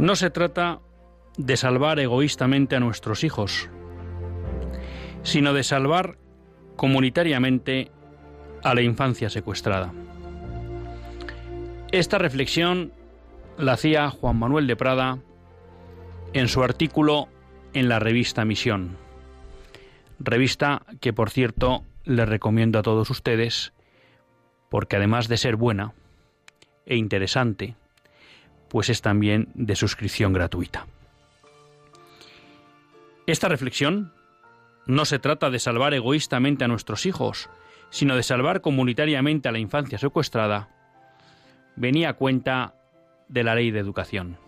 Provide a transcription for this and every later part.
No se trata de salvar egoístamente a nuestros hijos, sino de salvar comunitariamente a la infancia secuestrada. Esta reflexión la hacía Juan Manuel de Prada en su artículo en la revista Misión, revista que por cierto les recomiendo a todos ustedes porque además de ser buena e interesante, pues es también de suscripción gratuita. Esta reflexión no se trata de salvar egoístamente a nuestros hijos, sino de salvar comunitariamente a la infancia secuestrada, venía a cuenta de la ley de educación.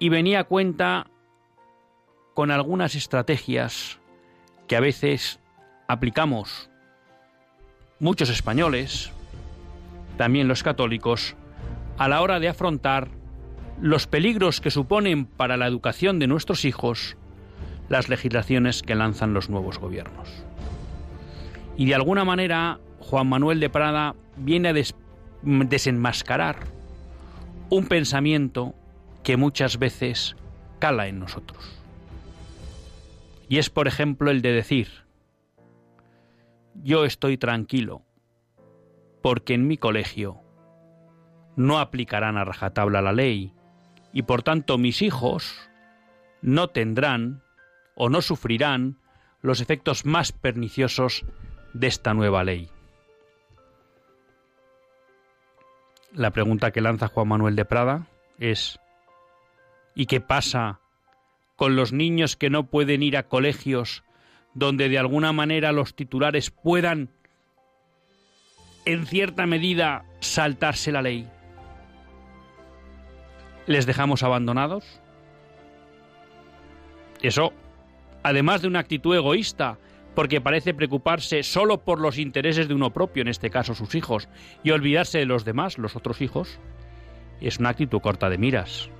Y venía a cuenta con algunas estrategias que a veces aplicamos muchos españoles, también los católicos, a la hora de afrontar los peligros que suponen para la educación de nuestros hijos las legislaciones que lanzan los nuevos gobiernos. Y de alguna manera Juan Manuel de Prada viene a desenmascarar un pensamiento que muchas veces cala en nosotros. Y es, por ejemplo, el de decir, yo estoy tranquilo, porque en mi colegio no aplicarán a rajatabla la ley y por tanto mis hijos no tendrán o no sufrirán los efectos más perniciosos de esta nueva ley. La pregunta que lanza Juan Manuel de Prada es ¿y qué pasa con los niños que no pueden ir a colegios donde de alguna manera los titulares puedan en cierta medida saltarse la ley? Les dejamos abandonados? Eso, además de una actitud egoísta, porque parece preocuparse solo por los intereses de uno propio, en este caso sus hijos, y olvidarse de los demás, los otros hijos, es una actitud corta de miras.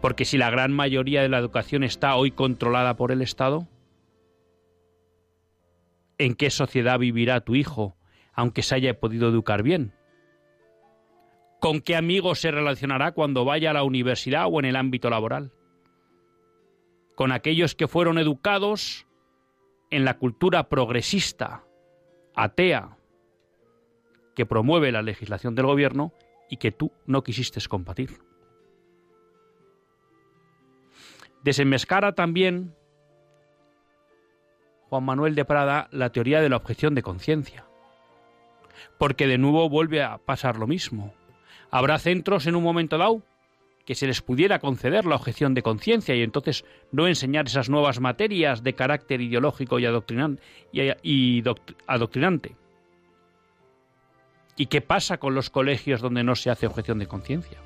Porque si la gran mayoría de la educación está hoy controlada por el Estado, ¿en qué sociedad vivirá tu hijo, aunque se haya podido educar bien? ¿Con qué amigos se relacionará cuando vaya a la universidad o en el ámbito laboral? Con aquellos que fueron educados en la cultura progresista, atea, que promueve la legislación del gobierno y que tú no quisiste combatir. Desenmescara también Juan Manuel de Prada la teoría de la objeción de conciencia, porque de nuevo vuelve a pasar lo mismo. Habrá centros en un momento dado que se les pudiera conceder la objeción de conciencia y entonces no enseñar esas nuevas materias de carácter ideológico y, adoctrinante. ¿Y qué pasa con los colegios donde no se hace objeción de conciencia?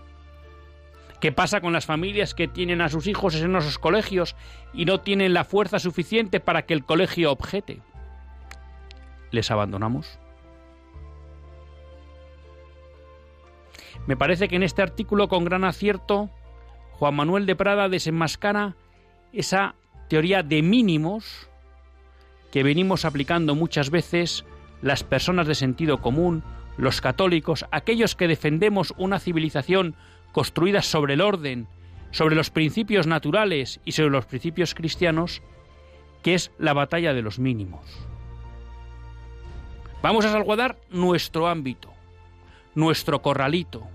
¿Qué pasa con las familias que tienen a sus hijos en esos colegios y no tienen la fuerza suficiente para que el colegio objete? ¿Les abandonamos? Me parece que en este artículo con gran acierto Juan Manuel de Prada desenmascara esa teoría de mínimos que venimos aplicando muchas veces las personas de sentido común, los católicos, aquellos que defendemos una civilización construida sobre el orden, sobre los principios naturales y sobre los principios cristianos, que es la batalla de los mínimos. Vamos a salvaguardar nuestro ámbito, nuestro corralito.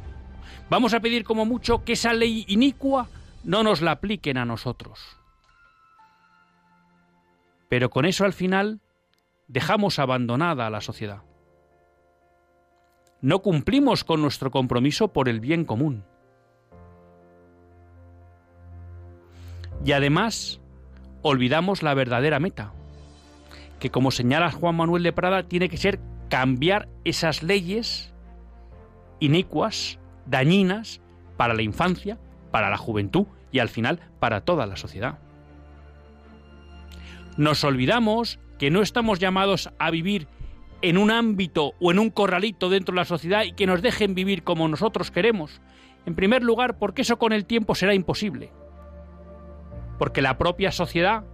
Vamos a pedir como mucho que esa ley inicua no nos la apliquen a nosotros. Pero con eso al final dejamos abandonada a la sociedad. No cumplimos con nuestro compromiso por el bien común. Y además olvidamos la verdadera meta, que como señala Juan Manuel de Prada tiene que ser cambiar esas leyes inicuas, dañinas para la infancia, para la juventud y al final para toda la sociedad. Nos olvidamos que no estamos llamados a vivir en un ámbito o en un corralito dentro de la sociedad y que nos dejen vivir como nosotros queremos. En primer lugar, porque eso con el tiempo será imposible. Porque la propia sociedad,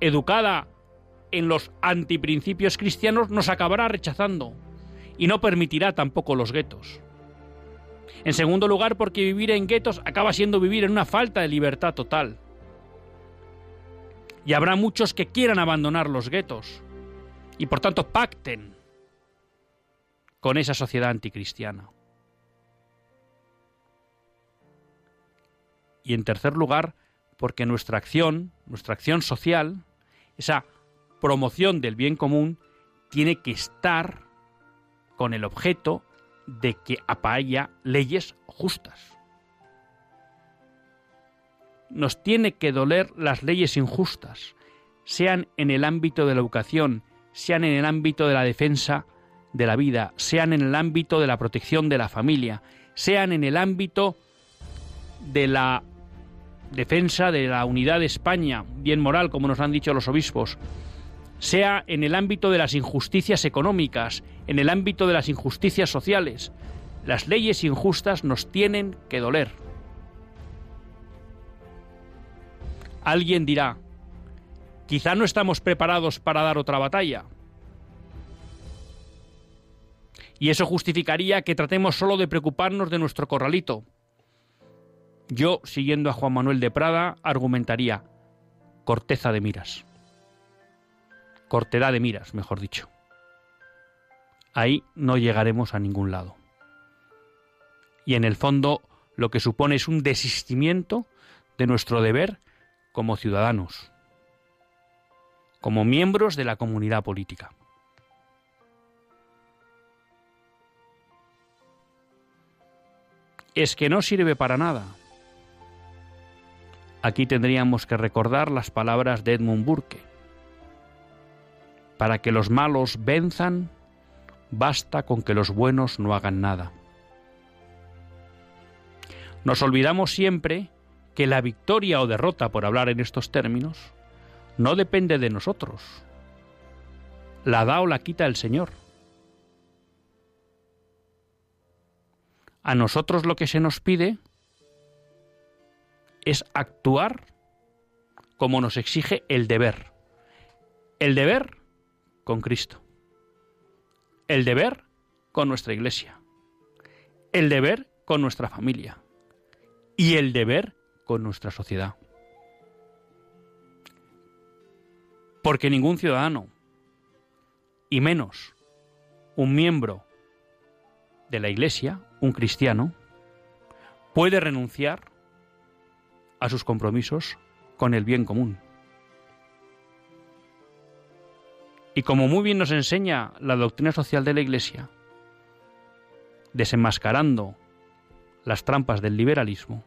educada en los antiprincipios cristianos, nos acabará rechazando y no permitirá tampoco los guetos. En segundo lugar, porque vivir en guetos acaba siendo vivir en una falta de libertad total. Y habrá muchos que quieran abandonar los guetos y por tanto pacten con esa sociedad anticristiana. Y en tercer lugar, porque nuestra acción, nuestra acción social, esa promoción del bien común, tiene que estar con el objeto de que haya leyes justas. Nos tiene que doler las leyes injustas, sean en el ámbito de la educación, sean en el ámbito de la defensa de la vida, sean en el ámbito de la protección de la familia, sean en el ámbito de la defensa de la unidad de España, bien moral, como nos han dicho los obispos, sea en el ámbito de las injusticias económicas, en el ámbito de las injusticias sociales. Las leyes injustas nos tienen que doler. Alguien dirá, quizá no estamos preparados para dar otra batalla. Y eso justificaría que tratemos solo de preocuparnos de nuestro corralito. Yo, siguiendo a Juan Manuel de Prada, argumentaría corteza de miras. Cortedad de miras, mejor dicho. Ahí no llegaremos a ningún lado. Y en el fondo lo que supone es un desistimiento de nuestro deber como ciudadanos, como miembros de la comunidad política. Es que no sirve para nada. Aquí tendríamos que recordar las palabras de Edmund Burke. Para que los malos venzan, basta con que los buenos no hagan nada. Nos olvidamos siempre que la victoria o derrota, por hablar en estos términos, no depende de nosotros. La da o la quita el Señor. A nosotros lo que se nos pide es actuar como nos exige el deber. El deber con Cristo. El deber con nuestra iglesia. El deber con nuestra familia. Y el deber con nuestra sociedad. Porque ningún ciudadano, y menos un miembro de la Iglesia, un cristiano, puede renunciar a sus compromisos con el bien común. Y como muy bien nos enseña la doctrina social de la Iglesia, desenmascarando las trampas del liberalismo,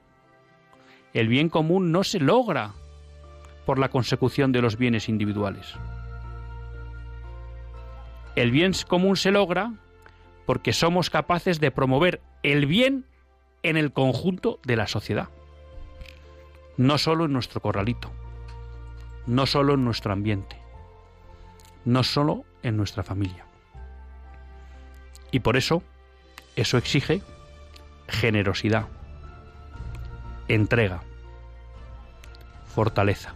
el bien común no se logra por la consecución de los bienes individuales. El bien común se logra porque somos capaces de promover el bien en el conjunto de la sociedad, no solo en nuestro corralito, no solo en nuestro ambiente, no solo en nuestra familia. Y por eso, eso exige generosidad, entrega, fortaleza.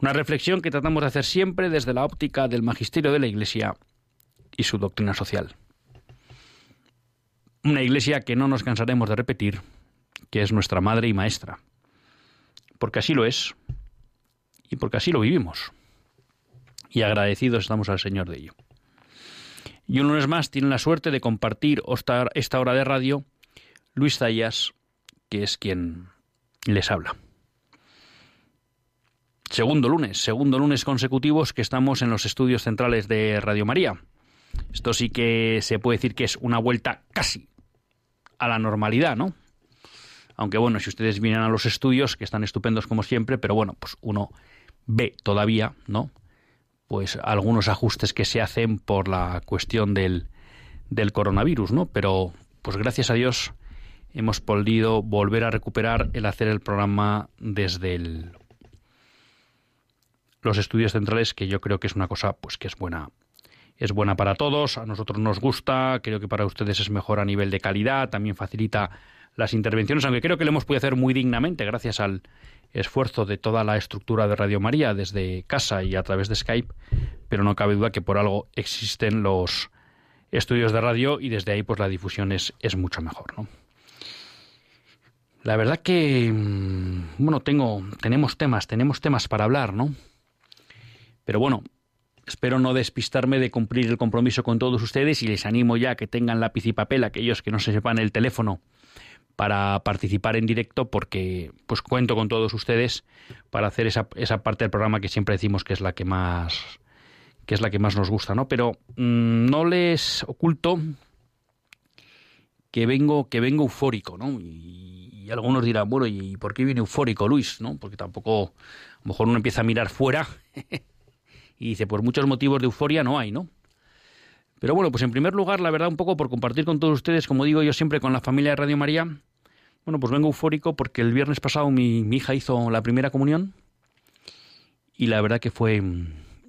Una reflexión que tratamos de hacer siempre desde la óptica del magisterio de la Iglesia y su doctrina social. Una Iglesia que no nos cansaremos de repetir, que es nuestra madre y maestra, porque así lo es y porque así lo vivimos. Y agradecidos estamos al Señor de ello. Y un lunes más tiene la suerte de compartir esta hora de radio Luis Zayas, que es quien les habla. Segundo lunes, segundo lunes consecutivos que estamos en los estudios centrales de Radio María. Esto sí que se puede decir que es una vuelta casi a la normalidad, ¿no? Aunque bueno, si ustedes vienen a los estudios, que están estupendos como siempre, pero bueno, pues uno ve todavía, ¿no? Pues algunos ajustes que se hacen por la cuestión del, del coronavirus, ¿no? Pero pues gracias a Dios hemos podido volver a recuperar el hacer el programa desde el los estudios centrales, que yo creo que es una cosa pues que es buena es buena para todos, a nosotros nos gusta, creo que para ustedes es mejor a nivel de calidad, también facilita las intervenciones, aunque creo que lo hemos podido hacer muy dignamente gracias al esfuerzo de toda la estructura de Radio María desde casa y a través de Skype, pero no cabe duda que por algo existen los estudios de radio y desde ahí pues la difusión es, es mucho mejor, ¿no? La verdad que mm, bueno, tengo tenemos temas, tenemos temas para hablar, ¿no? Pero bueno, espero no despistarme de cumplir el compromiso con todos ustedes y les animo ya que tengan lápiz y papel aquellos que no se sepan el teléfono para participar en directo porque pues cuento con todos ustedes para hacer esa, esa parte del programa que siempre decimos que es la que más que es la que más nos gusta, ¿no? Pero mm, no les oculto que vengo que vengo eufórico, ¿no? Y, y, algunos dirán, bueno, ¿y por qué viene eufórico Luis, no? Porque tampoco a lo mejor uno empieza a mirar fuera y dice, pues muchos motivos de euforia no hay, ¿no? Pero bueno, pues en primer lugar, la verdad, un poco por compartir con todos ustedes, como digo yo siempre con la familia de Radio María, bueno, pues vengo eufórico porque el viernes pasado mi, hija hizo la primera comunión y la verdad que fue,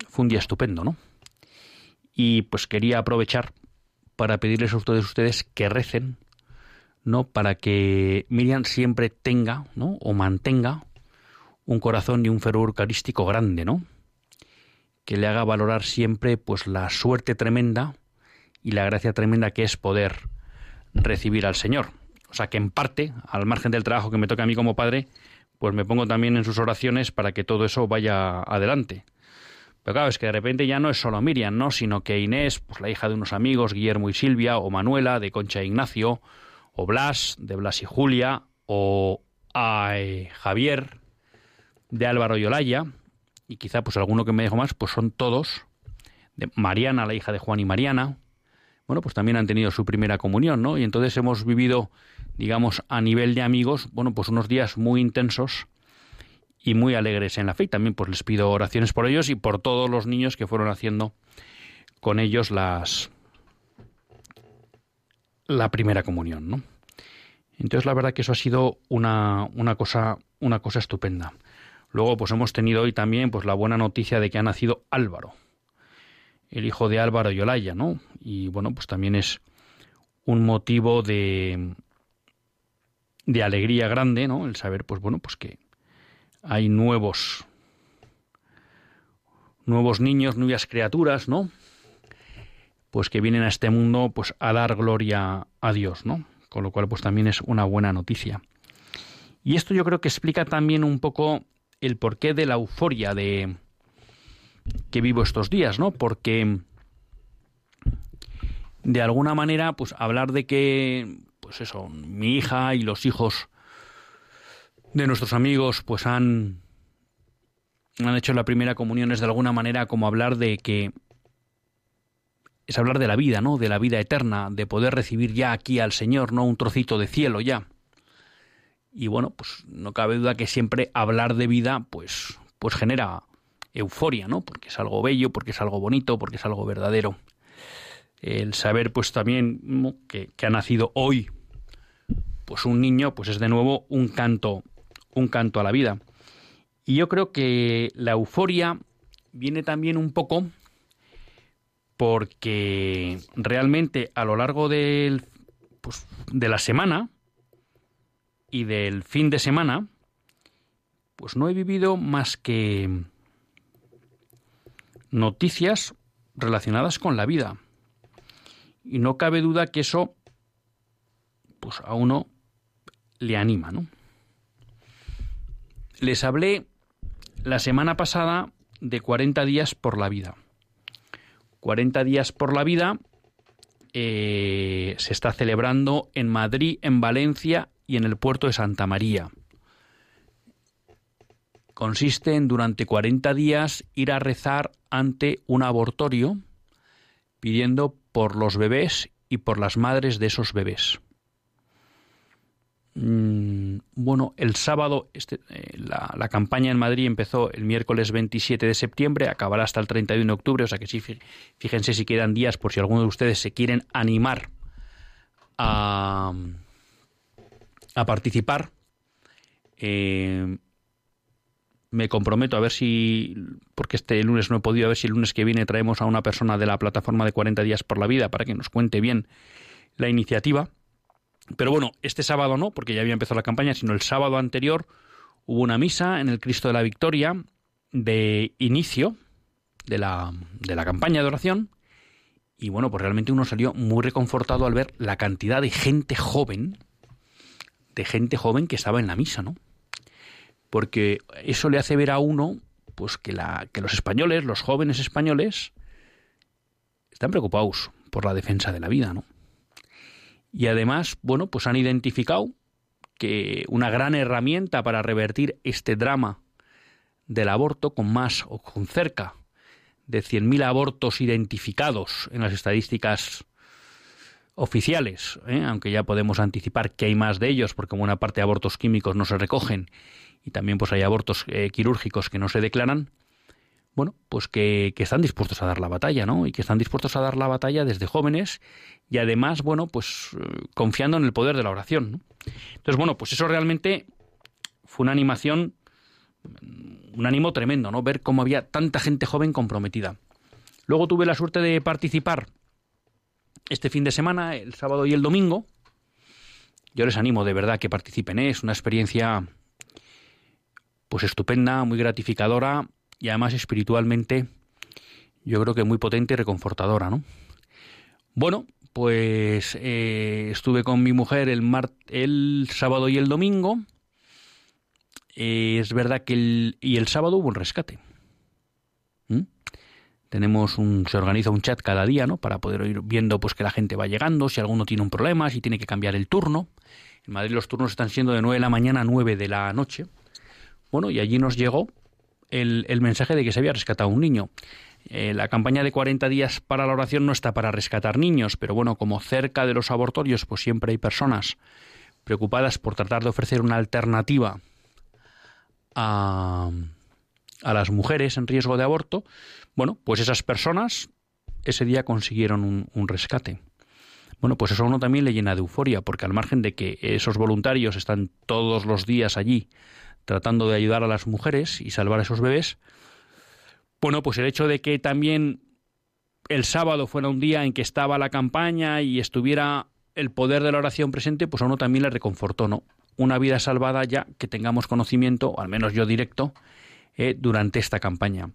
fue un día estupendo, ¿no? Y pues quería aprovechar para pedirles a ustedes, ustedes que recen, ¿no? Para que Miriam siempre tenga, ¿no? O mantenga un corazón y un fervor eucarístico grande, ¿no? Que le haga valorar siempre pues la suerte tremenda y la gracia tremenda que es poder recibir al Señor. O sea que en parte, al margen del trabajo que me toca a mí como padre, pues me pongo también en sus oraciones para que todo eso vaya adelante. Pero claro, es que de repente ya no es solo Miriam, ¿no? Sino que Inés, pues la hija de unos amigos, Guillermo y Silvia, o Manuela, de Concha e Ignacio, o Blas, de Blas y Julia, o Javier, de Álvaro y Olaya, y quizá pues alguno que me dejo más, pues son todos. Mariana, la hija de Juan y Mariana, bueno, pues también han tenido su primera comunión, ¿no? Y entonces hemos vivido, digamos, a nivel de amigos, bueno, pues unos días muy intensos y muy alegres en la fe. Y también pues les pido oraciones por ellos y por todos los niños que fueron haciendo con ellos las la primera comunión, ¿no? Entonces la verdad que eso ha sido una, una cosa una cosa estupenda. Luego, pues hemos tenido hoy también pues la buena noticia de que ha nacido Álvaro, el hijo de Álvaro y Olaya, ¿no? Y bueno, pues también es un motivo de de alegría grande, ¿no? El saber, pues bueno, pues que hay nuevos nuevos niños, nuevas criaturas, ¿no? Pues que vienen a este mundo pues a dar gloria a Dios, ¿no? Con lo cual pues también es una buena noticia. Y esto yo creo que explica también un poco el porqué de la euforia de que vivo estos días, ¿no? Porque de alguna manera, pues hablar de que, pues eso, mi hija y los hijos de nuestros amigos, pues han han hecho la primera comunión es de alguna manera como hablar de que es hablar de la vida, ¿no? De la vida eterna, de poder recibir ya aquí al Señor, no un trocito de cielo ya. Y bueno, pues no cabe duda que siempre hablar de vida, pues, pues genera, euforia, ¿no? Porque es algo bello, porque es algo bonito, porque es algo verdadero. El saber, pues también que, ha nacido hoy, pues un niño, pues es de nuevo un canto, un canto a la vida. Y yo creo que la euforia viene también un poco porque realmente a lo largo del, pues, de la semana y del fin de semana, pues no he vivido más que noticias relacionadas con la vida. Y no cabe duda que eso pues a uno le anima, ¿no? Les hablé la semana pasada de 40 días por la vida. 40 días por la vida eh, se está celebrando en Madrid, en Valencia y en el puerto de Santa María. Consiste en durante 40 días ir a rezar ante un abortorio pidiendo por los bebés y por las madres de esos bebés. Mm, bueno, el sábado este, eh, la, campaña en Madrid empezó el miércoles 27 de septiembre, acabará hasta el 31 de octubre, o sea que sí, fíjense si quedan días por si alguno de ustedes se quieren animar a, a participar. Eh, me comprometo a ver si, porque este lunes no he podido, a ver si el lunes que viene traemos a una persona de la plataforma de 40 días por la vida para que nos cuente bien la iniciativa pero bueno, este sábado no, porque ya había empezado la campaña, sino el sábado anterior hubo una misa en el Cristo de la Victoria de inicio de la, de la campaña de oración. Y bueno, pues realmente uno salió muy reconfortado al ver la cantidad de gente joven, de gente joven que estaba en la misa, ¿no? Porque eso le hace ver a uno, pues que, la, que los españoles, los jóvenes españoles, están preocupados por la defensa de la vida, ¿no? Y además, bueno, pues han identificado que una gran herramienta para revertir este drama del aborto con más o con cerca de 100.000 abortos identificados en las estadísticas oficiales, ¿eh? aunque ya podemos anticipar que hay más de ellos, porque buena parte de abortos químicos no se recogen y también pues hay abortos eh, quirúrgicos que no se declaran, bueno, pues que, están dispuestos a dar la batalla, ¿no? Y que están dispuestos a dar la batalla desde jóvenes y además, bueno, pues eh, confiando en el poder de la oración. Entonces, bueno, pues eso realmente fue una animación, un ánimo tremendo, ¿no? Ver cómo había tanta gente joven comprometida. Luego tuve la suerte de participar este fin de semana, el sábado y el domingo. Yo les animo de verdad que participen, ¿eh? es una experiencia pues estupenda, muy gratificadora y además espiritualmente yo creo que muy potente y reconfortadora, ¿no? Bueno, pues eh, estuve con mi mujer el, sábado y el domingo. Eh, es verdad que el, y el sábado hubo un rescate. Tenemos un, se organiza un chat cada día, ¿no? Para poder ir viendo pues que la gente va llegando, si alguno tiene un problema, si tiene que cambiar el turno. En Madrid los turnos están siendo de 9 de la mañana a 9 de la noche. Bueno, y allí nos llegó el, mensaje de que se había rescatado un niño. Eh, la campaña de 40 días para la oración no está para rescatar niños, pero bueno, como cerca de los abortorios, pues siempre hay personas preocupadas por tratar de ofrecer una alternativa a, a las mujeres en riesgo de aborto, bueno, pues esas personas ese día consiguieron un, rescate. Bueno, pues eso a uno también le llena de euforia, porque al margen de que esos voluntarios están todos los días allí tratando de ayudar a las mujeres y salvar a esos bebés. Bueno, pues el hecho de que también el sábado fuera un día en que estaba la campaña y estuviera el poder de la oración presente, pues a uno también le reconfortó, ¿no? Una vida salvada ya que tengamos conocimiento, al menos yo directo, eh, durante esta campaña.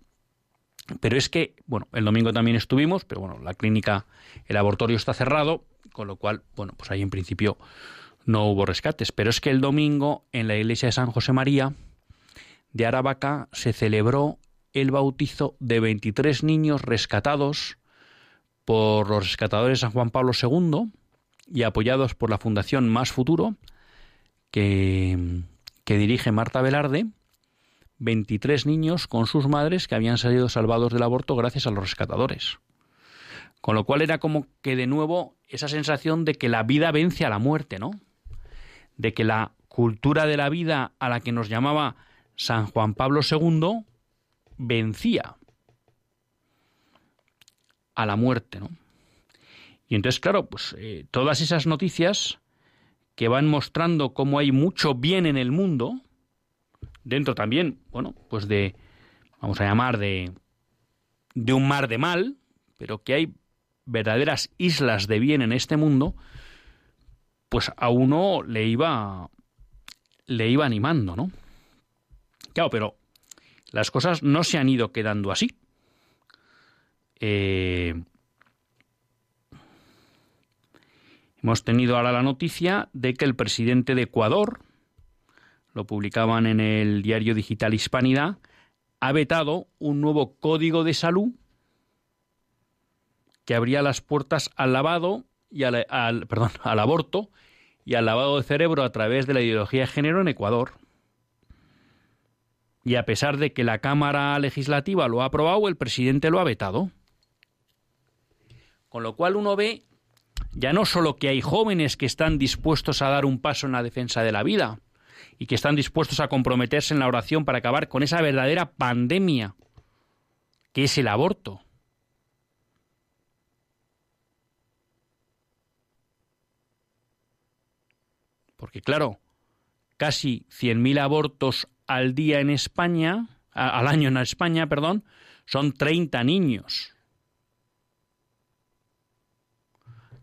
Pero es que, bueno, el domingo también estuvimos, pero bueno, la clínica, el abortorio está cerrado, con lo cual, bueno, pues ahí en principio no hubo rescates. Pero es que el domingo en la iglesia de San José María de Aravaca se celebró el bautizo de 23 niños rescatados por los rescatadores San Juan Pablo II y apoyados por la Fundación Más Futuro, que, que dirige Marta Velarde, 23 niños con sus madres que habían salido salvados del aborto gracias a los rescatadores. Con lo cual era como que de nuevo esa sensación de que la vida vence a la muerte, ¿no? de que la cultura de la vida a la que nos llamaba San Juan Pablo II, vencía a la muerte, ¿no? Y entonces, claro, pues eh, todas esas noticias que van mostrando cómo hay mucho bien en el mundo, dentro también, bueno, pues de, vamos a llamar, de, de un mar de mal, pero que hay verdaderas islas de bien en este mundo, pues a uno le iba le iba animando, ¿no? Claro, pero las cosas no se han ido quedando así. Eh, hemos tenido ahora la noticia de que el presidente de Ecuador, lo publicaban en el diario digital Hispanidad, ha vetado un nuevo código de salud que abría las puertas al lavado y al, perdón, al aborto y al lavado de cerebro a través de la ideología de género en Ecuador. Y a pesar de que la Cámara Legislativa lo ha aprobado, el presidente lo ha vetado. Con lo cual uno ve ya no solo que hay jóvenes que están dispuestos a dar un paso en la defensa de la vida y que están dispuestos a comprometerse en la oración para acabar con esa verdadera pandemia que es el aborto, Porque claro, casi 100.000 abortos al día en España, al año en España, perdón, son 30 niños.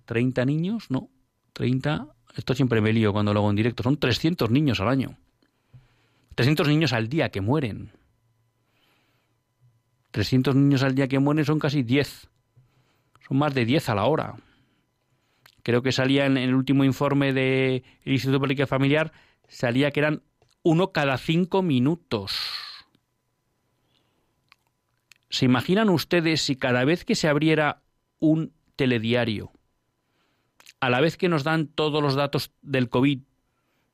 30 niños, no, 30, esto siempre me lío cuando lo hago en directo, son 300 niños al año. 300 niños al día que mueren. 300 niños al día que mueren son casi 10. Son más de 10 a la hora creo que salía en el último informe del Instituto de Familiar, salía que eran uno cada cinco minutos. ¿Se imaginan ustedes si cada vez que se abriera un telediario, a la vez que nos dan todos los datos del COVID,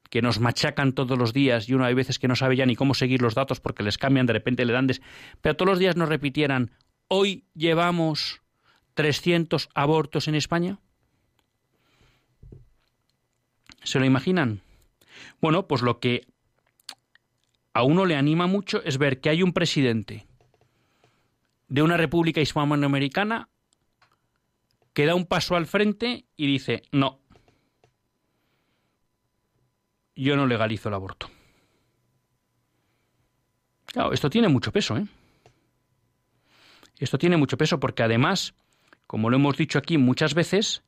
que nos machacan todos los días y uno hay veces que no sabe ya ni cómo seguir los datos porque les cambian, de repente le dan... Des... Pero todos los días nos repitieran, hoy llevamos 300 abortos en España. ¿Se lo imaginan? Bueno, pues lo que a uno le anima mucho es ver que hay un presidente de una república hispanoamericana que da un paso al frente y dice, no, yo no legalizo el aborto. Claro, esto tiene mucho peso, ¿eh? Esto tiene mucho peso porque además, como lo hemos dicho aquí muchas veces,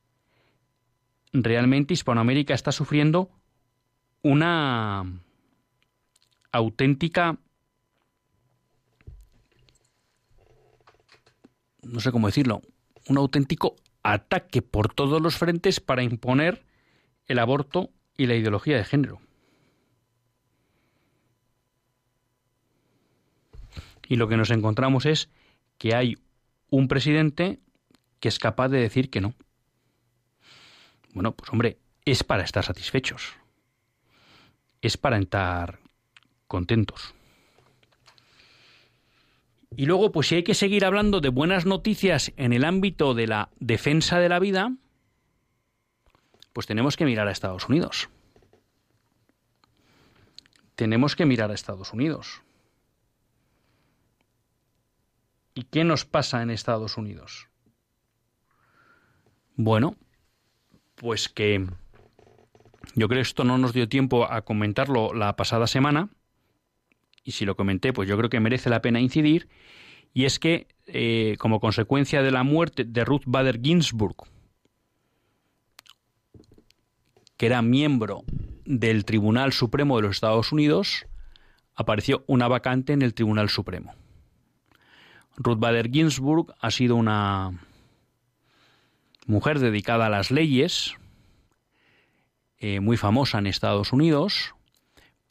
realmente Hispanoamérica está sufriendo una auténtica no sé cómo decirlo, un auténtico ataque por todos los frentes para imponer el aborto y la ideología de género. Y lo que nos encontramos es que hay un presidente que es capaz de decir que no. Bueno, pues hombre, es para estar satisfechos. Es para estar contentos. Y luego, pues si hay que seguir hablando de buenas noticias en el ámbito de la defensa de la vida, pues tenemos que mirar a Estados Unidos. Tenemos que mirar a Estados Unidos. ¿Y qué nos pasa en Estados Unidos? Bueno, pues que yo creo que esto no nos dio tiempo a comentarlo la pasada semana, y si lo comenté, pues yo creo que merece la pena incidir, y es que eh, como consecuencia de la muerte de Ruth Bader Ginsburg, que era miembro del Tribunal Supremo de los Estados Unidos, apareció una vacante en el Tribunal Supremo. Ruth Bader Ginsburg ha sido una mujer dedicada a las leyes, eh, muy famosa en Estados Unidos,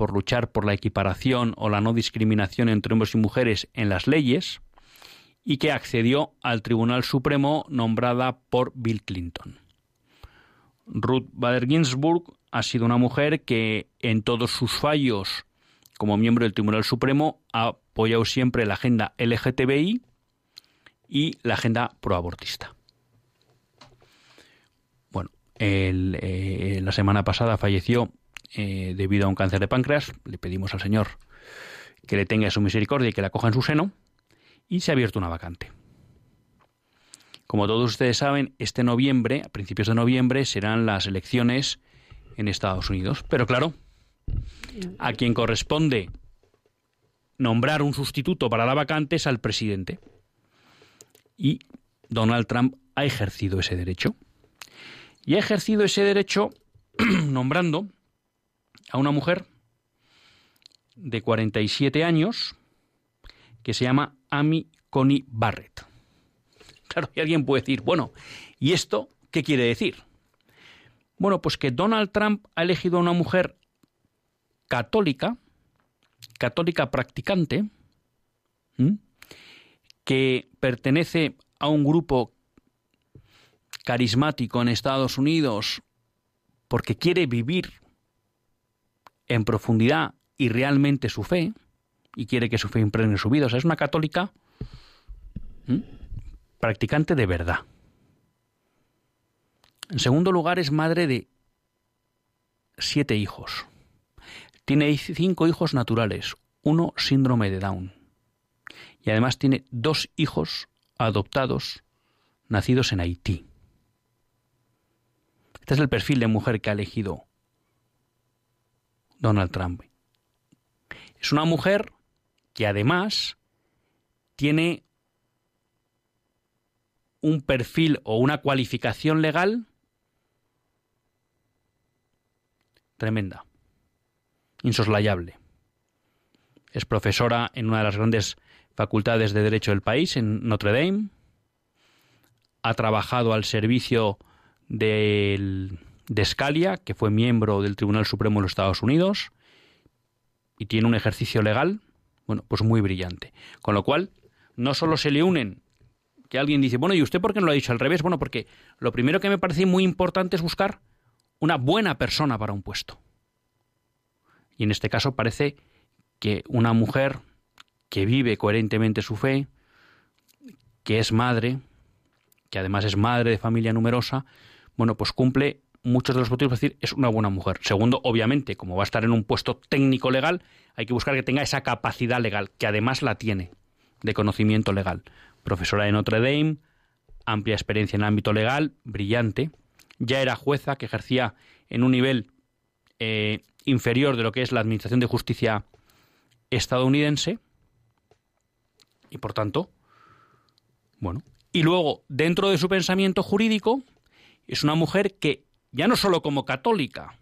por luchar por la equiparación o la no discriminación entre hombres y mujeres en las leyes, y que accedió al Tribunal Supremo nombrada por Bill Clinton. Ruth Bader Ginsburg ha sido una mujer que en todos sus fallos como miembro del Tribunal Supremo ha apoyado siempre la agenda LGTBI y la agenda proabortista. Eh, la semana pasada falleció eh, debido a un cáncer de páncreas. Le pedimos al Señor que le tenga su misericordia y que la coja en su seno. y se ha abierto una vacante. Como todos ustedes saben, este noviembre, a principios de noviembre, serán las elecciones en Estados Unidos. Pero claro, a quien corresponde nombrar un sustituto para la vacante es al presidente. Y Donald Trump ha ejercido ese derecho. Y ha ejercido ese derecho nombrando a una mujer de 47 años que se llama Amy Coney Barrett. Claro, y alguien puede decir, bueno, ¿y esto qué quiere decir? Bueno, pues que Donald Trump ha elegido a una mujer católica, católica practicante, que pertenece a un grupo carismático en Estados Unidos porque quiere vivir en profundidad y realmente su fe, y quiere que su fe impregne su vida. O sea, es una católica practicante de verdad. En segundo lugar, es madre de siete hijos. Tiene cinco hijos naturales, uno síndrome de Down. Y además tiene dos hijos adoptados nacidos en Haití. Este es el perfil de mujer que ha elegido Donald Trump. Es una mujer que además tiene un perfil o una cualificación legal tremenda, insoslayable. Es profesora en una de las grandes facultades de Derecho del país, en Notre Dame. Ha trabajado al servicio de Scalia, que fue miembro del Tribunal Supremo de los Estados Unidos, y tiene un ejercicio legal, bueno, pues muy brillante. Con lo cual, no solo se le unen que alguien dice, bueno, ¿y usted por qué no lo ha dicho al revés? Bueno, porque lo primero que me parece muy importante es buscar una buena persona para un puesto. Y en este caso parece que una mujer que vive coherentemente su fe, que es madre, que además es madre de familia numerosa, bueno, pues cumple muchos de los motivos para decir es una buena mujer. Segundo, obviamente, como va a estar en un puesto técnico legal, hay que buscar que tenga esa capacidad legal, que además la tiene, de conocimiento legal profesora de Notre Dame, amplia experiencia en el ámbito legal, brillante. Ya era jueza que ejercía en un nivel eh, inferior de lo que es la Administración de Justicia estadounidense. Y por tanto, bueno. Y luego, dentro de su pensamiento jurídico, es una mujer que, ya no solo como católica,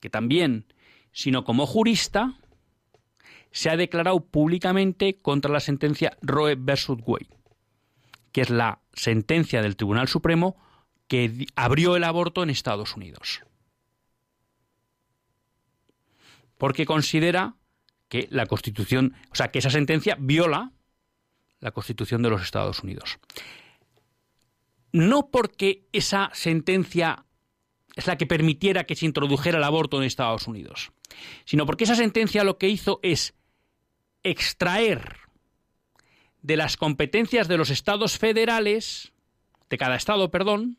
que también, sino como jurista, se ha declarado públicamente contra la sentencia Roe versus Wade, que es la sentencia del Tribunal Supremo que abrió el aborto en Estados Unidos. Porque considera que la Constitución, o sea, que esa sentencia viola la Constitución de los Estados Unidos. No porque esa sentencia es la que permitiera que se introdujera el aborto en Estados Unidos, sino porque esa sentencia lo que hizo es extraer de las competencias de los estados federales, de cada estado, perdón,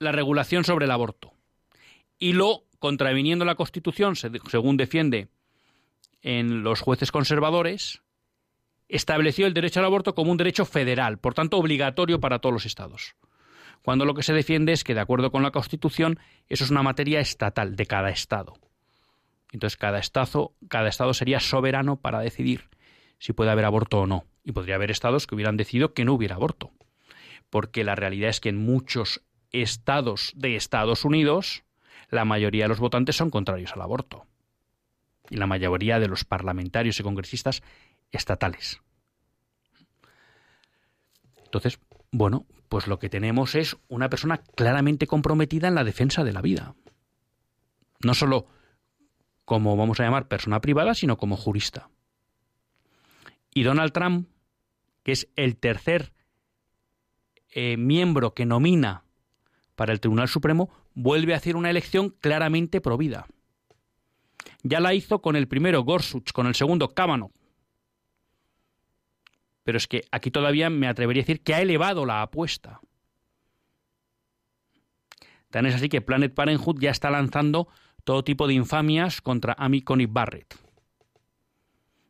la regulación sobre el aborto. Y lo, contraviniendo la Constitución, según defiende en los jueces conservadores, estableció el derecho al aborto como un derecho federal, por tanto obligatorio para todos los estados. Cuando lo que se defiende es que, de acuerdo con la Constitución, eso es una materia estatal de cada estado. Entonces cada estado, cada estado sería soberano para decidir si puede haber aborto o no. Y podría haber estados que hubieran decidido que no hubiera aborto. Porque la realidad es que en muchos estados de Estados Unidos la mayoría de los votantes son contrarios al aborto. Y la mayoría de los parlamentarios y congresistas estatales. Entonces, bueno, pues lo que tenemos es una persona claramente comprometida en la defensa de la vida. No solo como vamos a llamar persona privada, sino como jurista. Y Donald Trump, que es el tercer eh, miembro que nomina para el Tribunal Supremo, vuelve a hacer una elección claramente provida. Ya la hizo con el primero Gorsuch, con el segundo Kavanaugh. Pero es que aquí todavía me atrevería a decir que ha elevado la apuesta. Tan es así que Planet Parenthood ya está lanzando todo tipo de infamias contra Amy Coney Barrett.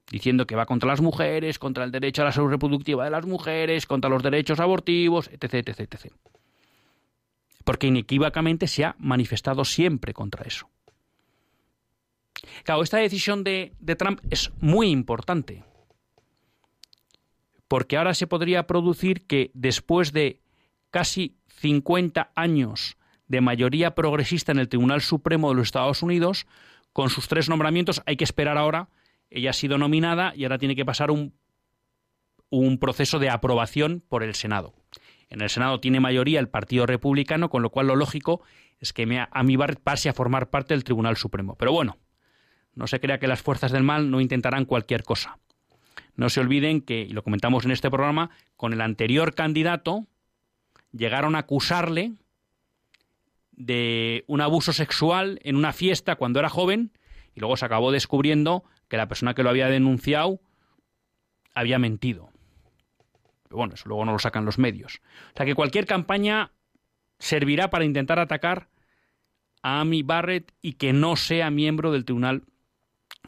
diciendo que va contra las mujeres, contra el derecho a la salud reproductiva de las mujeres, contra los derechos abortivos, etc., etc.. Porque inequívocamente se ha manifestado siempre contra eso. Claro, esta decisión de, de Trump es muy importante, porque ahora se podría producir que después de casi 50 años de mayoría progresista en el Tribunal Supremo de los Estados Unidos, con sus tres nombramientos hay que esperar ahora ella ha sido nominada y ahora tiene que pasar un, proceso de aprobación por el Senado. En el Senado tiene mayoría el Partido Republicano, con lo cual lo lógico es que Amy Barrett pase a formar parte del Tribunal Supremo. Pero bueno, no se crea que las fuerzas del mal no intentarán cualquier cosa. No se olviden que, y lo comentamos en este programa, con el anterior candidato llegaron a acusarle de un abuso sexual en una fiesta cuando era joven y luego se acabó descubriendo que la persona que lo había denunciado había mentido. Pero bueno, eso luego no lo sacan los medios. O sea que cualquier campaña servirá para intentar atacar a Amy Barrett y que no sea miembro del Tribunal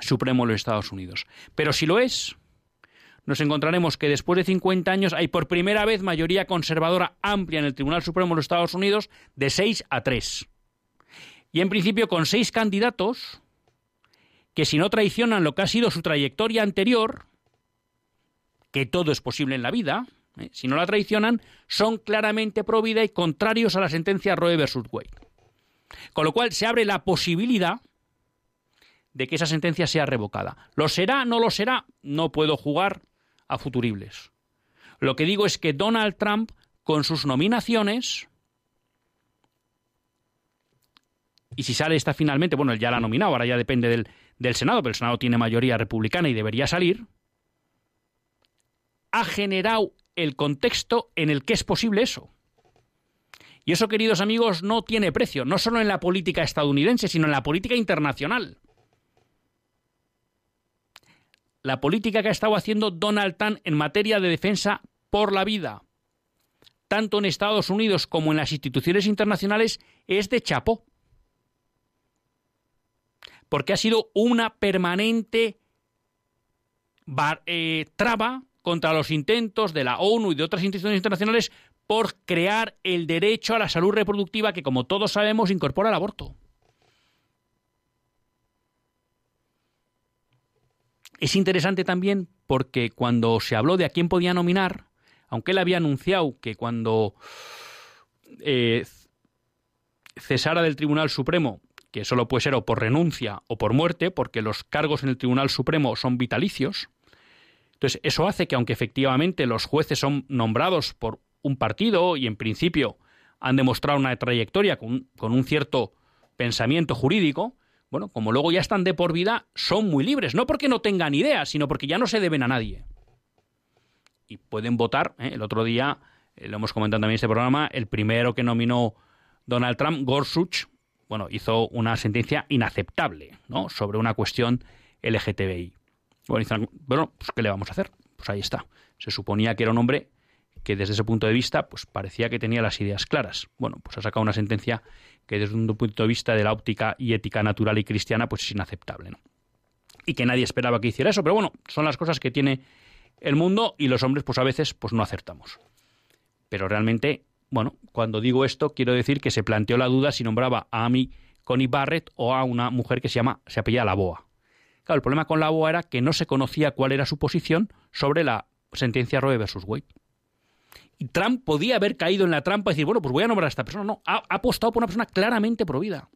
Supremo de los Estados Unidos. Pero si lo es, nos encontraremos que después de 50 años hay por primera vez mayoría conservadora amplia en el Tribunal Supremo de los Estados Unidos de 6 a 3. Y en principio con seis candidatos, que si no traicionan lo que ha sido su trayectoria anterior, que todo es posible en la vida, ¿eh? si no la traicionan, son claramente pro vida y contrarios a la sentencia Roe versus Wade. Con lo cual se abre la posibilidad de que esa sentencia sea revocada. ¿Lo será? ¿No lo será? No puedo jugar a futuribles. Lo que digo es que Donald Trump, con sus nominaciones, y si sale esta finalmente, bueno, él ya la ha nominado, ahora ya depende del, del Senado, pero el Senado tiene mayoría republicana y debería salir, ha generado el contexto en el que es posible eso. Y eso, queridos amigos, no tiene precio, no solo en la política estadounidense, sino en la política internacional. La política que ha estado haciendo Donald Trump en materia de defensa por la vida, tanto en Estados Unidos como en las instituciones internacionales, es de chapó porque ha sido una permanente eh, traba contra los intentos de la ONU y de otras instituciones internacionales por crear el derecho a la salud reproductiva que, como todos sabemos, incorpora el aborto. Es interesante también porque cuando se habló de a quién podía nominar, aunque él había anunciado que cuando eh, cesara del Tribunal Supremo que solo puede ser o por renuncia o por muerte, porque los cargos en el Tribunal Supremo son vitalicios. Entonces, eso hace que aunque efectivamente los jueces son nombrados por un partido y en principio han demostrado una trayectoria con, con un cierto pensamiento jurídico, bueno, como luego ya están de por vida, son muy libres, no porque no tengan ideas, sino porque ya no se deben a nadie. Y pueden votar, ¿eh? el otro día, eh, lo hemos comentado también en este programa, el primero que nominó Donald Trump, Gorsuch, bueno, hizo una sentencia inaceptable, ¿no? Sobre una cuestión LGTBI. Bueno, bueno, pues ¿qué le vamos a hacer? Pues ahí está. Se suponía que era un hombre que desde ese punto de vista, pues parecía que tenía las ideas claras. Bueno, pues ha sacado una sentencia que desde un punto de vista de la óptica y ética natural y cristiana, pues es inaceptable. Y que nadie esperaba que hiciera eso, pero bueno, son las cosas que tiene el mundo y los hombres, pues a veces, pues no acertamos. Pero realmente bueno, cuando digo esto, quiero decir que se planteó la duda si nombraba a Amy Connie Barrett o a una mujer que se llama, se apellía La Boa. Claro, el problema con La Boa era que no se conocía cuál era su posición sobre la sentencia Roe versus Wade. Trump podía haber caído en la trampa y decir, bueno, pues voy a nombrar a esta persona. No, ha, apostado por una persona claramente provida.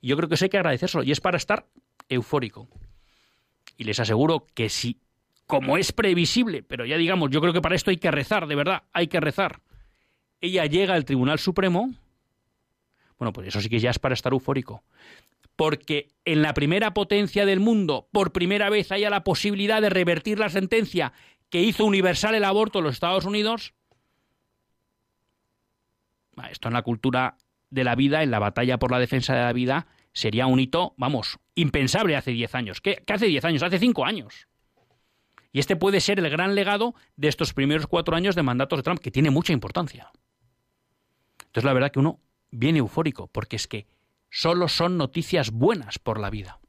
Y yo creo que eso hay que agradecérselo. Y es para estar eufórico. Y les aseguro que si, como es previsible, pero ya digamos, yo creo que para esto hay que rezar, de verdad, hay que rezar ella llega al Tribunal Supremo, bueno, pues eso sí que ya es para estar eufórico. Porque en la primera potencia del mundo, por primera vez haya la posibilidad de revertir la sentencia que hizo universal el aborto en los Estados Unidos. Esto en la cultura de la vida, en la batalla por la defensa de la vida, sería un hito, vamos, impensable hace 10 años. ¿Qué, ¿Qué, hace 10 años? Hace 5 años. Y este puede ser el gran legado de estos primeros cuatro años de mandatos de Trump, que tiene mucha importancia. Entonces la verdad que uno viene eufórico, porque es que solo son noticias buenas por la vida.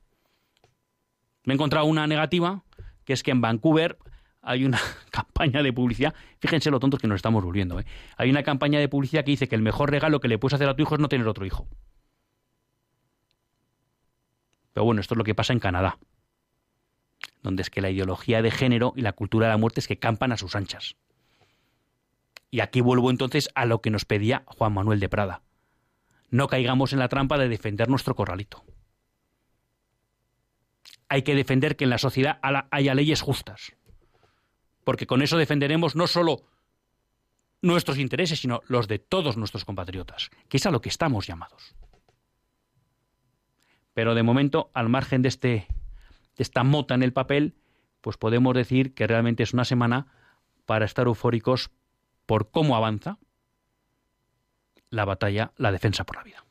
Me he encontrado una negativa que es que en Vancouver hay una campaña de publicidad, fíjense lo tontos que nos estamos volviendo, ¿eh? hay una campaña de publicidad que dice que el mejor regalo que le puedes hacer a tu hijo es no tener otro hijo. Pero bueno, esto es lo que pasa en Canadá, donde es que la ideología de género y la cultura de la muerte es que campan a sus anchas. Y aquí vuelvo entonces a lo que nos pedía Juan Manuel de Prada. No caigamos en la trampa de defender nuestro corralito. Hay que defender que en la sociedad haya leyes justas. Porque con eso defenderemos no solo nuestros intereses, sino los de todos nuestros compatriotas, que es a lo que estamos llamados. Pero de momento, al margen de, este, de esta mota en el papel, pues podemos decir que realmente es una semana para estar eufóricos por cómo avanza la batalla, la defensa por la vida.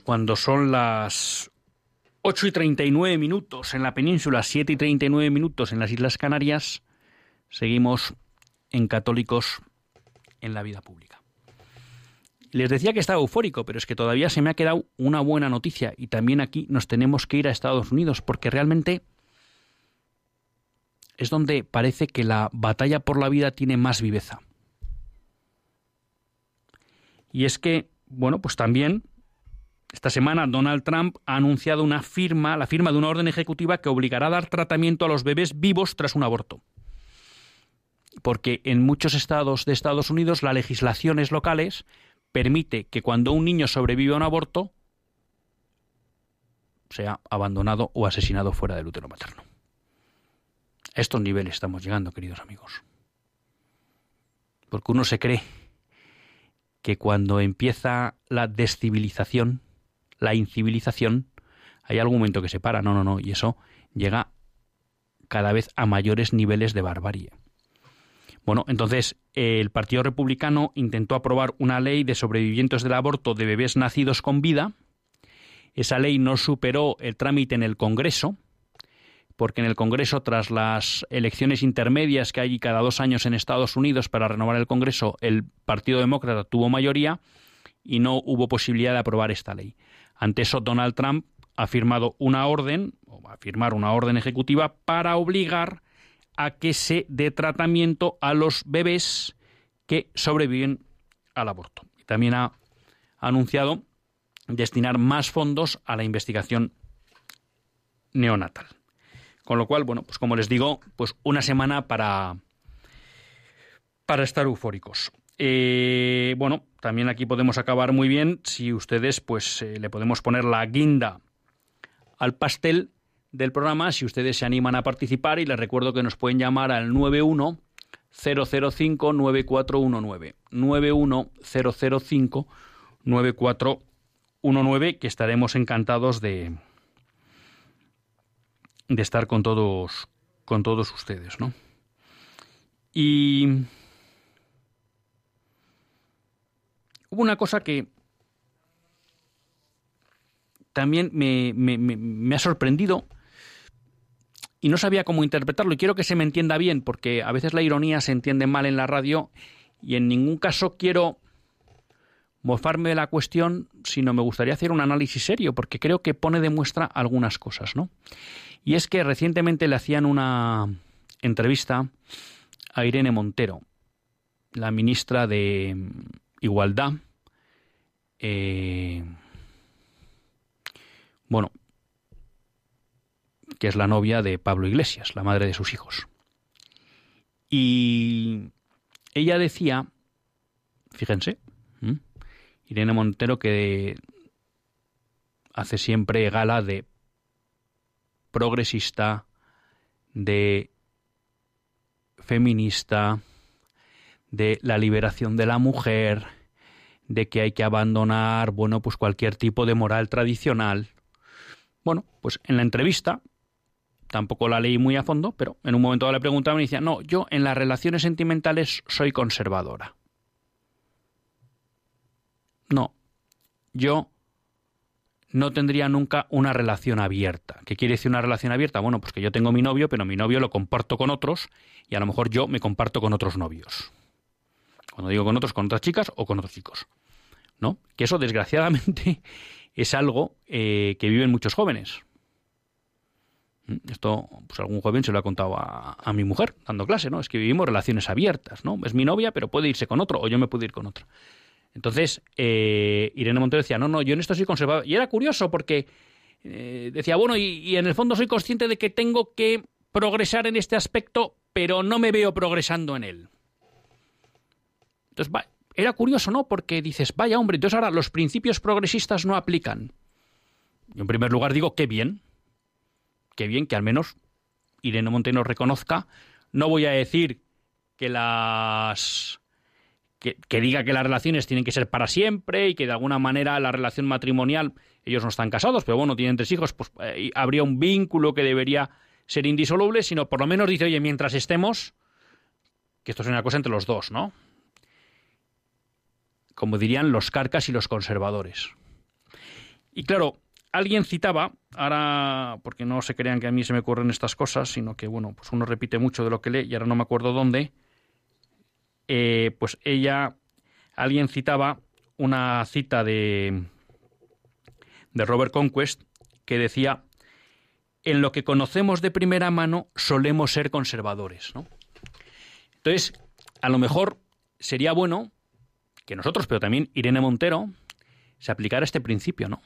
Cuando son las 8 y 39 minutos en la península, 7 y 39 minutos en las Islas Canarias, seguimos en Católicos en la vida pública. Les decía que estaba eufórico, pero es que todavía se me ha quedado una buena noticia y también aquí nos tenemos que ir a Estados Unidos porque realmente es donde parece que la batalla por la vida tiene más viveza. Y es que, bueno, pues también esta semana Donald Trump ha anunciado una firma, la firma de una orden ejecutiva que obligará a dar tratamiento a los bebés vivos tras un aborto. Porque en muchos estados de Estados Unidos las legislaciones locales permite que cuando un niño sobrevive a un aborto sea abandonado o asesinado fuera del útero materno. A estos niveles estamos llegando, queridos amigos. Porque uno se cree que cuando empieza la descivilización, la incivilización, hay algún momento que se para. No, no, no. Y eso llega cada vez a mayores niveles de barbarie. Bueno, entonces el Partido Republicano intentó aprobar una ley de sobrevivientes del aborto de bebés nacidos con vida. Esa ley no superó el trámite en el Congreso, porque en el Congreso, tras las elecciones intermedias que hay cada dos años en Estados Unidos para renovar el Congreso, el Partido Demócrata tuvo mayoría y no hubo posibilidad de aprobar esta ley. Ante eso, Donald Trump ha firmado una orden, o va a firmar una orden ejecutiva para obligar a que se dé tratamiento a los bebés que sobreviven al aborto. Y también ha anunciado destinar más fondos a la investigación neonatal. Con lo cual, bueno, pues como les digo, pues una semana para, para estar eufóricos. Eh, bueno, también aquí podemos acabar muy bien si ustedes, pues, eh, le podemos poner la guinda al pastel del programa si ustedes se animan a participar y les recuerdo que nos pueden llamar al 91 005 9419 91 005 9419 que estaremos encantados de de estar con todos con todos ustedes, ¿no? Y hubo una cosa que también me, ha sorprendido y no sabía cómo interpretarlo y quiero que se me entienda bien porque a veces la ironía se entiende mal en la radio y en ningún caso quiero mofarme de la cuestión, sino me gustaría hacer un análisis serio porque creo que pone de muestra algunas cosas, ¿no? Y es que recientemente le hacían una entrevista a Irene Montero, la ministra de Igualdad. Eh, bueno, que es la novia de Pablo Iglesias, la madre de sus hijos. Y ella decía, fíjense, Irene Montero que hace siempre gala de progresista, de feminista, de la liberación de la mujer, de que hay que abandonar, bueno, pues cualquier tipo de moral tradicional. Bueno, pues en la entrevista, tampoco la leí muy a fondo, pero en un momento le preguntaban y decía, no, yo en las relaciones sentimentales soy conservadora. No, yo no tendría nunca una relación abierta. ¿Qué quiere decir una relación abierta? Bueno, pues que yo tengo mi novio, pero mi novio lo comparto con otros y a lo mejor yo me comparto con otros novios. Cuando digo con otros, con otras chicas o con otros chicos. ¿No? Que eso, desgraciadamente, es algo eh, que viven muchos jóvenes. Esto, pues algún joven se lo ha contado a, a, mi mujer, dando clase, ¿no? Es que vivimos relaciones abiertas, ¿no? Es mi novia, pero puede irse con otro, o yo me puedo ir con otra. Entonces, eh, Irene Montero decía, no, no, yo en esto soy conservador. Y era curioso porque eh, decía, bueno, y, en el fondo soy consciente de que tengo que progresar en este aspecto, pero no me veo progresando en él. Entonces, era curioso, ¿no? Porque dices, vaya hombre, entonces ahora los principios progresistas no aplican. Yo en primer lugar digo, qué bien, qué bien que al menos Irene Montero reconozca. No voy a decir que las que, diga que las relaciones tienen que ser para siempre y que de alguna manera la relación matrimonial, ellos no están casados, pero bueno, tienen tres hijos, pues eh, habría un vínculo que debería ser indisoluble, sino por lo menos dice, oye, mientras estemos, que esto es una cosa entre los dos, ¿no? Como dirían los carcas y los conservadores. Y claro, alguien citaba, ahora, porque no se crean que a mí se me ocurren estas cosas, sino que, bueno, pues uno repite mucho de lo que lee y ahora no me acuerdo dónde, eh, pues ella, alguien citaba una cita de, de Robert Conquest que decía, en lo que conocemos de primera mano solemos ser conservadores. ¿no? Entonces, a lo mejor sería bueno que nosotros, pero también Irene Montero, se aplicara este principio, ¿no?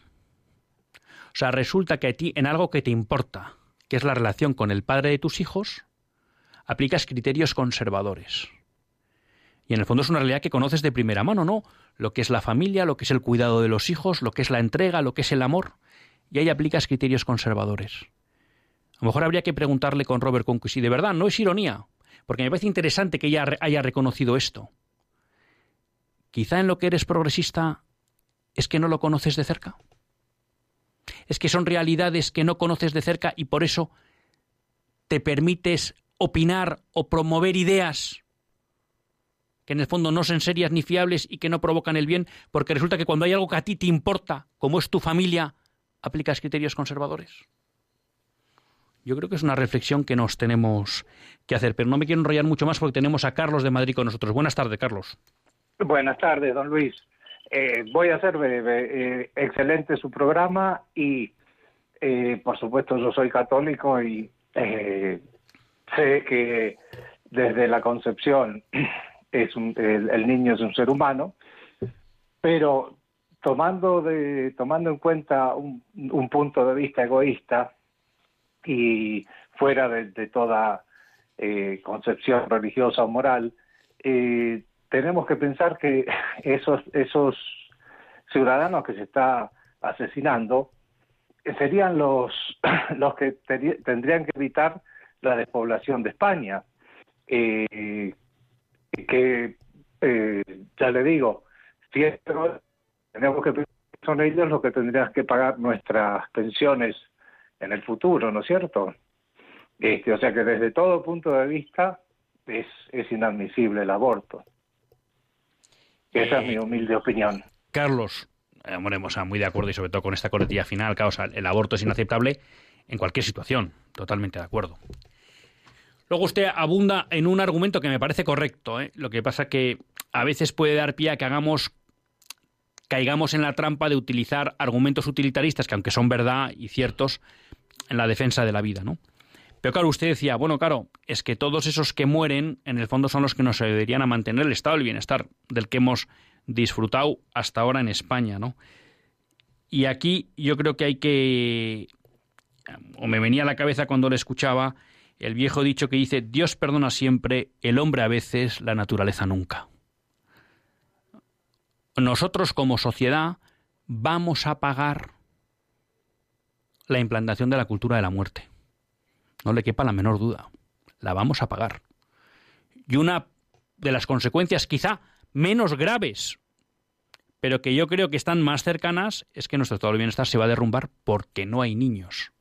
O sea, resulta que a ti, en algo que te importa, que es la relación con el padre de tus hijos, aplicas criterios conservadores. Y en el fondo es una realidad que conoces de primera mano, ¿no? Lo que es la familia, lo que es el cuidado de los hijos, lo que es la entrega, lo que es el amor. Y ahí aplicas criterios conservadores. A lo mejor habría que preguntarle con Robert Conquist, y de verdad, no es ironía, porque me parece interesante que ella haya reconocido esto. Quizá en lo que eres progresista es que no lo conoces de cerca. Es que son realidades que no conoces de cerca y por eso te permites opinar o promover ideas que en el fondo no son serias ni fiables y que no provocan el bien, porque resulta que cuando hay algo que a ti te importa, como es tu familia, aplicas criterios conservadores. Yo creo que es una reflexión que nos tenemos que hacer, pero no me quiero enrollar mucho más porque tenemos a Carlos de Madrid con nosotros. Buenas tardes, Carlos. Buenas tardes, don Luis. Eh, voy a hacer breve. Eh, excelente su programa y, eh, por supuesto, yo soy católico y sé que desde la concepción es un, el, niño es un ser humano, pero tomando, de, tomando en cuenta un, punto de vista egoísta y fuera de, toda eh, concepción religiosa o moral, eh, tenemos que pensar que esos, ciudadanos que se está asesinando serían los, los que tendrían que evitar la despoblación de España. Eh, que, eh, ya le digo, si tenemos que son ellos los que tendrían que pagar nuestras pensiones en el futuro, ¿no es cierto? Este, o sea que desde todo punto de vista es inadmisible el aborto. Esa es mi humilde opinión. Carlos, eh, muy de acuerdo y sobre todo con esta coletilla final, causa el aborto es inaceptable en cualquier situación, totalmente de acuerdo. Luego usted abunda en un argumento que me parece correcto, ¿eh? lo que pasa que a veces puede dar pie a que hagamos caigamos en la trampa de utilizar argumentos utilitaristas que aunque son verdad y ciertos en la defensa de la vida, ¿no? Pero claro, usted decía, bueno, claro, es que todos esos que mueren, en el fondo son los que nos ayudarían a mantener el estado del bienestar del que hemos disfrutado hasta ahora en España, ¿no? Y aquí yo creo que hay que, o me venía a la cabeza cuando le escuchaba, el viejo dicho que dice, Dios perdona siempre, el hombre a veces, la naturaleza nunca. Nosotros como sociedad vamos a pagar la implantación de la cultura de la muerte. No le quepa la menor duda. La vamos a pagar. Y una de las consecuencias quizá menos graves, pero que yo creo que están más cercanas, es que nuestro estado de bienestar se va a derrumbar porque no hay niños,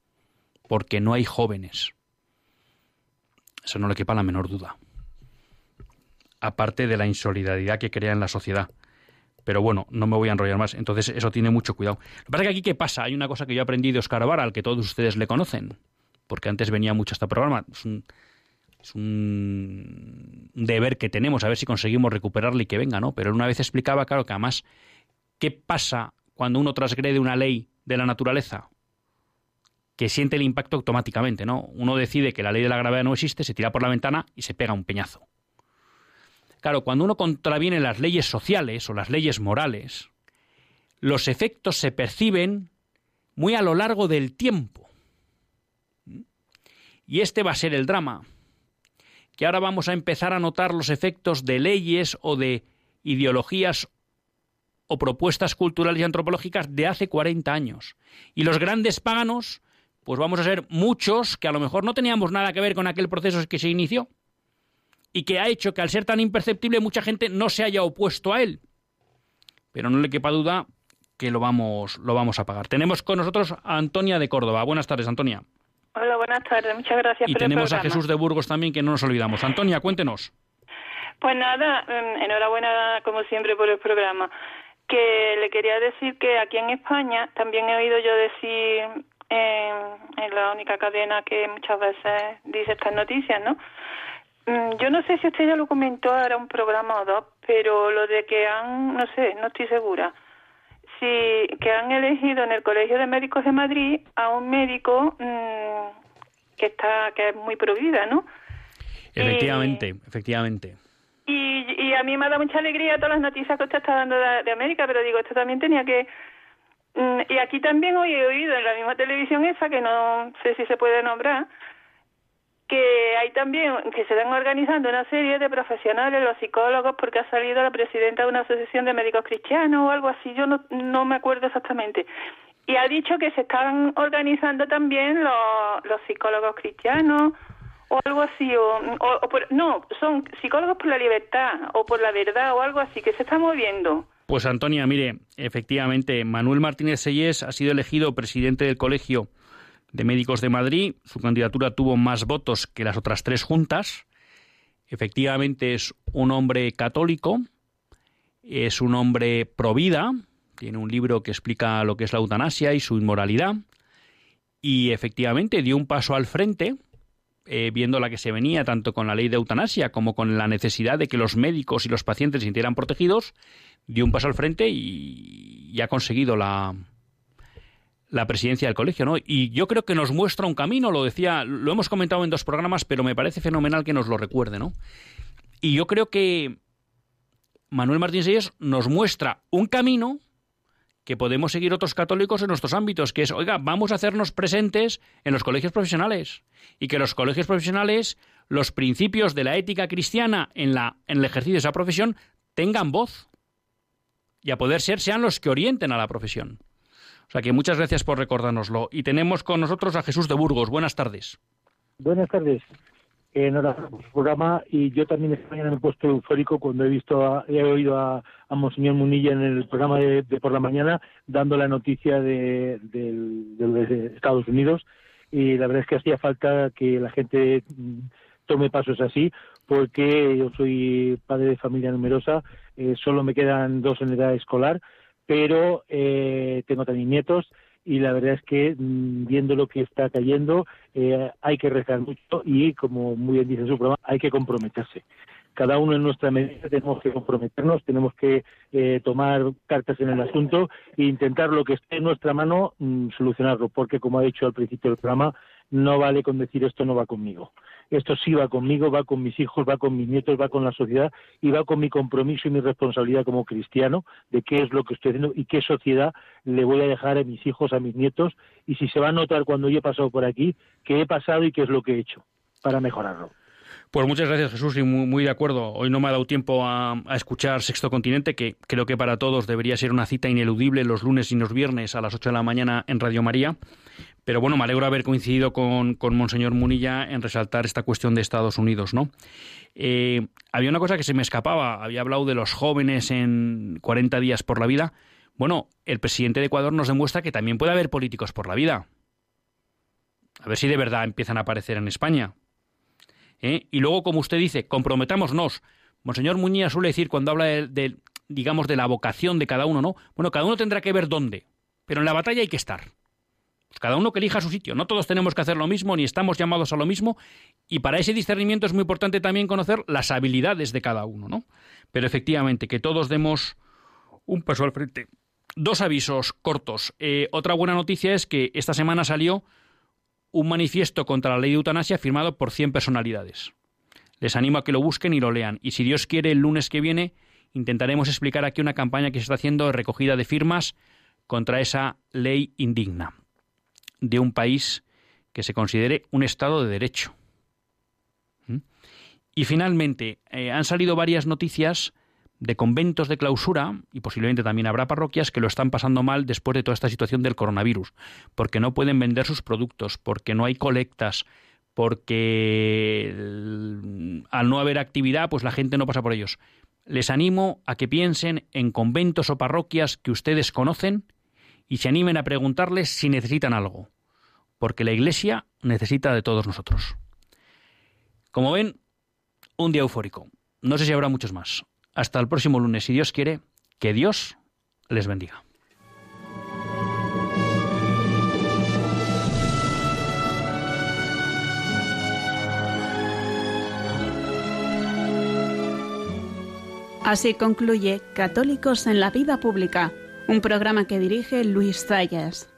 porque no hay jóvenes. Eso no le quepa la menor duda. Aparte de la insolidaridad que crea en la sociedad. Pero bueno, no me voy a enrollar más. Entonces, eso tiene mucho cuidado. Lo que pasa es que aquí, ¿qué pasa? Hay una cosa que yo aprendí de Oscar Vara, al que todos ustedes le conocen porque antes venía mucho este programa. Es un, es un deber que tenemos, a ver si conseguimos recuperarle y que venga, ¿no? Pero una vez explicaba, claro, que además, ¿qué pasa cuando uno transgrede una ley de la naturaleza? Que siente el impacto automáticamente, ¿no? Uno decide que la ley de la gravedad no existe, se tira por la ventana y se pega un peñazo. Claro, cuando uno contraviene las leyes sociales o las leyes morales, los efectos se perciben muy a lo largo del tiempo. Y este va a ser el drama, que ahora vamos a empezar a notar los efectos de leyes o de ideologías o propuestas culturales y antropológicas de hace 40 años. Y los grandes paganos, pues vamos a ser muchos que a lo mejor no teníamos nada que ver con aquel proceso que se inició y que ha hecho que al ser tan imperceptible mucha gente no se haya opuesto a él. Pero no le quepa duda que lo vamos, lo vamos a pagar. Tenemos con nosotros a Antonia de Córdoba. Buenas tardes, Antonia. Hola, buenas tardes. Muchas gracias y tenemos a Jesús de Burgos también, que no nos olvidamos. Antonia, cuéntenos. Pues nada, mm, enhorabuena como siempre por el programa. Que le quería decir que aquí en España también he oído yo decir en, la única cadena que muchas veces dice estas noticias, ¿no? Mm, yo no sé si usted ya lo comentó, era un programa o dos, pero lo de que han, no sé, no estoy segura, si que han elegido en el Colegio de Médicos de Madrid a un médico mm, que está que es muy provida, ¿no? Efectivamente, efectivamente. Y, y, a mí me ha dado mucha alegría todas las noticias que usted está dando de, América, pero digo, esto también tenía que... Mm, y aquí también hoy he oído en la misma televisión esa, que no sé si se puede nombrar, que hay también, que se están organizando una serie de profesionales, los psicólogos, porque ha salido la presidenta de una asociación de médicos cristianos o algo así, yo no, no me acuerdo exactamente. Y ha dicho que se están organizando también los, los psicólogos cristianos o algo así, o, no, son psicólogos por la libertad o por la verdad o algo así, que se está moviendo. Pues Antonia, mire, efectivamente, Manuel Martínez Seyes ha sido elegido presidente del Colegio de Médicos de Madrid. Su candidatura tuvo más votos que las otras tres juntas. Efectivamente es un hombre católico, es un hombre provida, tiene un libro que explica lo que es la eutanasia y su inmoralidad. Y efectivamente dio un paso al frente, eh, viendo la que se venía tanto con la ley de eutanasia como con la necesidad de que los médicos y los pacientes se sintieran protegidos, dio un paso al frente y ha conseguido la, la presidencia del colegio, ¿no? Y yo creo que nos muestra un camino, lo decía, lo hemos comentado en dos programas, pero me parece fenomenal que nos lo recuerde, ¿no? Y yo creo que Manuel Martín Seyes nos muestra un camino que podemos seguir otros católicos en nuestros ámbitos, que es, oiga, vamos a hacernos presentes en los colegios profesionales y que los colegios profesionales, los principios de la ética cristiana en, la, en el ejercicio de esa profesión tengan voz y a poder ser sean los que orienten a la profesión. Sea que muchas gracias por recordárnoslo. Y tenemos con nosotros a Jesús de Burgos. Buenas tardes. Buenas tardes. Enhorabuena por su programa y yo también esta mañana me he puesto eufórico cuando he visto, he oído a, a Monseñor Munilla en el programa de, por la mañana dando la noticia de, de, Estados Unidos y la verdad es que hacía falta que la gente mm, tome pasos así porque yo soy padre de familia numerosa, eh, solo me quedan dos en edad escolar, pero eh, tengo también nietos y la verdad es que mm, viendo lo que está cayendo eh, hay que rezar mucho y como muy bien dice su programa hay que comprometerse. Cada uno en nuestra medida tenemos que comprometernos tenemos que eh, tomar cartas en el asunto e intentar lo que esté en nuestra mano mm, solucionarlo porque como ha dicho al principio del programa no vale con decir esto no va conmigo esto sí va conmigo, va con mis hijos, va con mis nietos, va con la sociedad y va con mi compromiso y mi responsabilidad como cristiano de qué es lo que estoy haciendo y qué sociedad le voy a dejar a mis hijos, a mis nietos y si se va a notar cuando yo he pasado por aquí, qué he pasado y qué es lo que he hecho para mejorarlo. Pues muchas gracias Jesús y muy, de acuerdo. Hoy no me ha dado tiempo a, a, escuchar Sexto Continente, que creo que para todos debería ser una cita ineludible los lunes y los viernes a las 8 de la mañana en Radio María. Pero bueno, me alegro haber coincidido con, con Monseñor Munilla en resaltar esta cuestión de Estados Unidos, ¿no? Eh, había una cosa que se me escapaba, había hablado de los jóvenes en 40 días por la vida. Bueno, el presidente de Ecuador nos demuestra que también puede haber políticos por la vida. A ver si de verdad empiezan a aparecer en España. ¿Eh? Y luego, como usted dice, comprometámonos. Monseñor Muñía suele decir cuando habla de, digamos, de la vocación de cada uno, ¿no? Bueno, cada uno tendrá que ver dónde, pero en la batalla hay que estar. Pues cada uno que elija su sitio. No todos tenemos que hacer lo mismo, ni estamos llamados a lo mismo. Y para ese discernimiento es muy importante también conocer las habilidades de cada uno, ¿no? Pero efectivamente, que todos demos un paso al frente. Dos avisos cortos. Eh, otra buena noticia es que esta semana salió un manifiesto contra la ley de eutanasia firmado por 100 personalidades. Les animo a que lo busquen y lo lean. Y si Dios quiere, el lunes que viene intentaremos explicar aquí una campaña que se está haciendo de recogida de firmas contra esa ley indigna de un país que se considere un Estado de Derecho. ¿Mm? Y finalmente, eh, han salido varias noticias de conventos de clausura, y posiblemente también habrá parroquias que lo están pasando mal después de toda esta situación del coronavirus, porque no pueden vender sus productos, porque no hay colectas, porque al no haber actividad, pues la gente no pasa por ellos. Les animo a que piensen en conventos o parroquias que ustedes conocen y se animen a preguntarles si necesitan algo, porque la Iglesia necesita de todos nosotros. Como ven, un día eufórico. No sé si habrá muchos más. Hasta el próximo lunes, si Dios quiere, que Dios les bendiga. Así concluye Católicos en la Vida Pública un programa que dirige Luis Zayas.